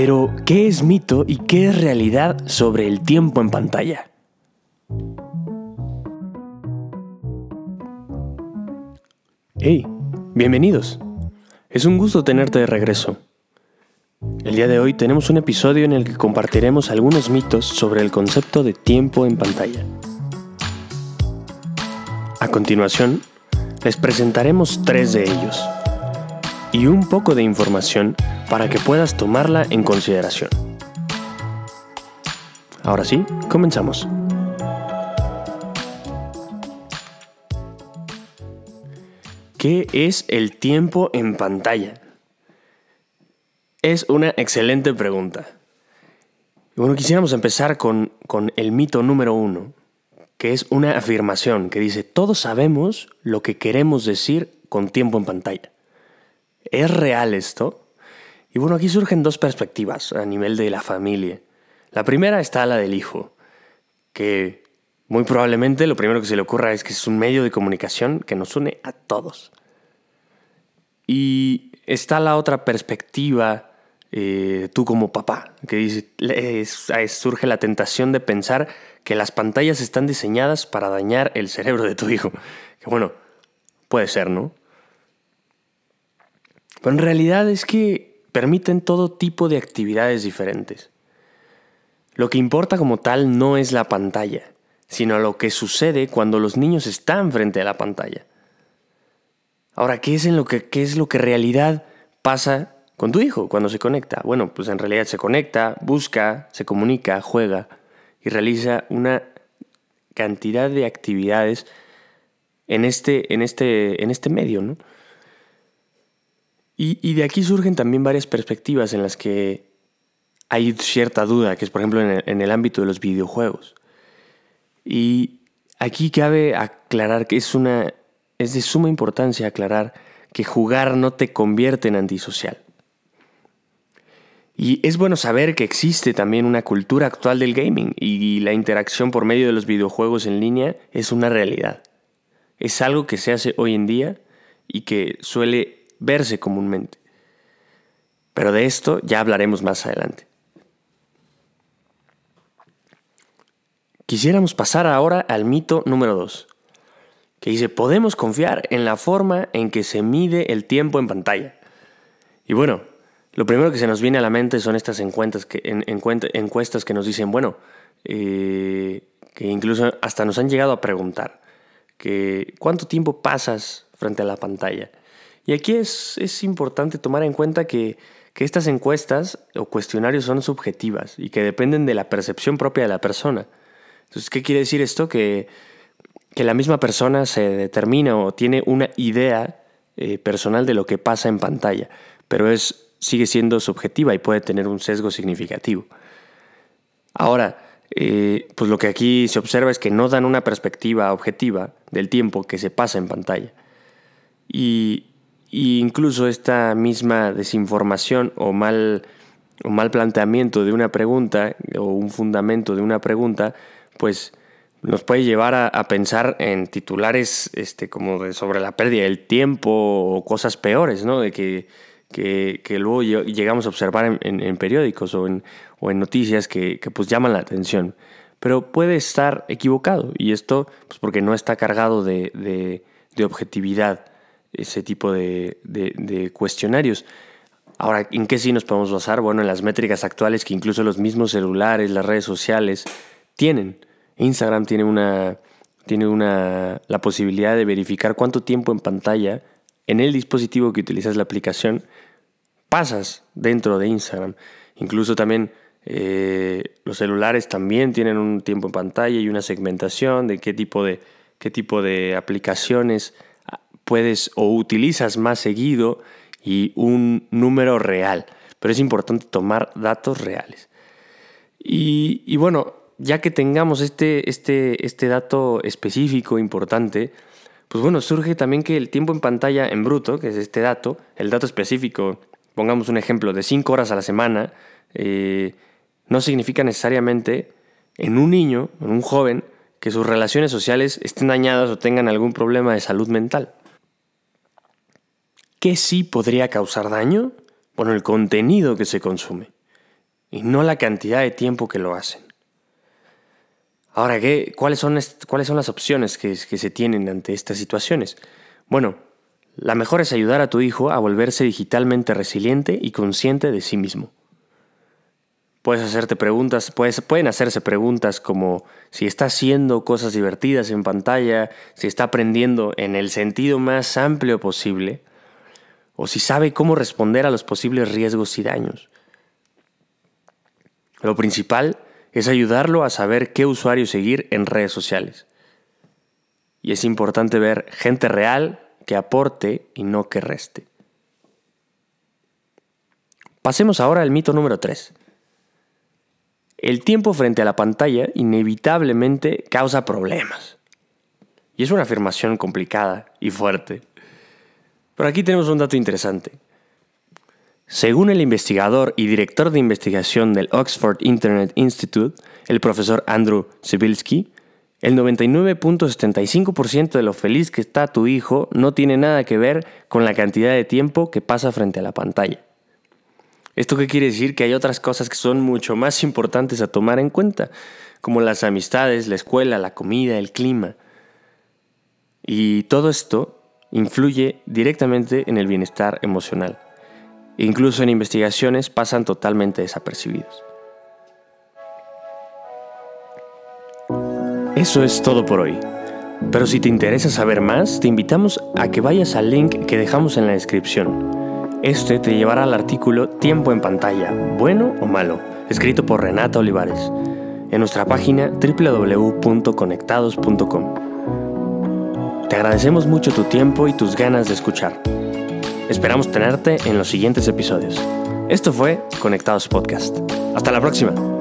Pero, ¿qué es mito y qué es realidad sobre el tiempo en pantalla? Hey, bienvenidos. Es un gusto tenerte de regreso. El día de hoy tenemos un episodio en el que compartiremos algunos mitos sobre el concepto de tiempo en pantalla. A continuación, les presentaremos tres de ellos y un poco de información para que puedas tomarla en consideración. Ahora sí, comenzamos. ¿Qué es el tiempo en pantalla? Es una excelente pregunta. Bueno, quisiéramos empezar con, con el mito número uno, que es una afirmación que dice, todos sabemos lo que queremos decir con tiempo en pantalla. ¿Es real esto? Y bueno, aquí surgen dos perspectivas a nivel de la familia. La primera está la del hijo, que muy probablemente lo primero que se le ocurra es que es un medio de comunicación que nos une a todos. Y está la otra perspectiva, eh, tú como papá, que dice, surge la tentación de pensar que las pantallas están diseñadas para dañar el cerebro de tu hijo. Que bueno, puede ser, ¿no? Pero en realidad es que permiten todo tipo de actividades diferentes. Lo que importa como tal no es la pantalla, sino lo que sucede cuando los niños están frente a la pantalla. Ahora, ¿qué es, en lo que, qué es lo que en realidad pasa con tu hijo cuando se conecta? Bueno, pues en realidad se conecta, busca, se comunica, juega y realiza una cantidad de actividades en este, en este, en este medio, ¿no? Y, de aquí surgen también varias perspectivas en las que hay cierta duda, que es por ejemplo en el, en el ámbito de los videojuegos. Y aquí cabe aclarar que es, una, es de suma importancia aclarar que jugar no te convierte en antisocial. Y es bueno saber que existe también una cultura actual del gaming y la interacción por medio de los videojuegos en línea es una realidad. Es algo que se hace hoy en día y que suele verse comúnmente. Pero de esto ya hablaremos más adelante. Quisiéramos pasar ahora al mito número 2, que dice, podemos confiar en la forma en que se mide el tiempo en pantalla. Y bueno, lo primero que se nos viene a la mente son estas encuestas que, encuestas que nos dicen, bueno, eh, que incluso hasta nos han llegado a preguntar, que ¿cuánto tiempo pasas frente a la pantalla? Y aquí es, es importante tomar en cuenta que, que estas encuestas o cuestionarios son subjetivas y que dependen de la percepción propia de la persona. Entonces, ¿qué quiere decir esto? Que, que la misma persona se determina o tiene una idea eh, personal de lo que pasa en pantalla, pero es sigue siendo subjetiva y puede tener un sesgo significativo. Ahora, eh, pues lo que aquí se observa es que no dan una perspectiva objetiva del tiempo que se pasa en pantalla. Y, incluso esta misma desinformación o mal, o mal planteamiento de una pregunta o un fundamento de una pregunta, pues nos puede llevar a, pensar en titulares este, como de sobre la pérdida del tiempo o cosas peores, ¿no? De que que, luego llegamos a observar en, periódicos o en, noticias que, pues llaman la atención. Pero puede estar equivocado y esto pues porque no está cargado de, objetividad ese tipo de, de, cuestionarios. Ahora, ¿en qué sí nos podemos basar? Bueno, en las métricas actuales que incluso los mismos celulares, las redes sociales tienen. Instagram tiene una tiene una, la posibilidad de verificar cuánto tiempo en pantalla en el dispositivo que utilizas la aplicación pasas dentro de Instagram. Incluso también eh, los celulares también tienen un tiempo en pantalla y una segmentación de qué tipo de, qué tipo de aplicaciones puedes o utilizas más seguido y un número real. Pero es importante tomar datos reales. Y, bueno, ya que tengamos este, este, este dato específico, importante, pues bueno, surge también que el tiempo en pantalla en bruto, que es este dato, el dato específico, pongamos un ejemplo, de 5 horas a la semana, eh, no significa necesariamente en un niño, en un joven, que sus relaciones sociales estén dañadas o tengan algún problema de salud mental. ¿Qué sí podría causar daño? Bueno, el contenido que se consume. y no la cantidad de tiempo que lo hacen. Ahora, ¿qué, cuáles, son ¿cuáles son las opciones que, se tienen ante estas situaciones? Bueno, la mejor es ayudar a tu hijo a volverse digitalmente resiliente y consciente de sí mismo. Puedes hacerte preguntas, pueden hacerse preguntas como si está haciendo cosas divertidas en pantalla, si está aprendiendo en el sentido más amplio posible, o si sabe cómo responder a los posibles riesgos y daños. Lo principal es ayudarlo a saber qué usuario seguir en redes sociales. Y es importante ver gente real que aporte y no que reste. Pasemos ahora al mito número 3. El tiempo frente a la pantalla inevitablemente causa problemas. Y es una afirmación complicada y fuerte. Pero aquí tenemos un dato interesante. Según el investigador y director de investigación del Oxford Internet Institute, el profesor Andrew Sibilski, el 99.75% de lo feliz que está tu hijo no tiene nada que ver con la cantidad de tiempo que pasa frente a la pantalla. ¿Esto qué quiere decir? Que hay otras cosas que son mucho más importantes a tomar en cuenta, como las amistades, la escuela, la comida, el clima. Y todo esto influye directamente en el bienestar emocional. Incluso en investigaciones pasan totalmente desapercibidos. Eso es todo por hoy. Pero si te interesa saber más, te invitamos a que vayas al link que dejamos en la descripción. Este te llevará al artículo Tiempo en pantalla, bueno o malo, escrito por Renata Olivares, en nuestra página www.conectados.com. Te agradecemos mucho tu tiempo y tus ganas de escuchar. Esperamos tenerte en los siguientes episodios. Esto fue Conectados Podcast. Hasta la próxima.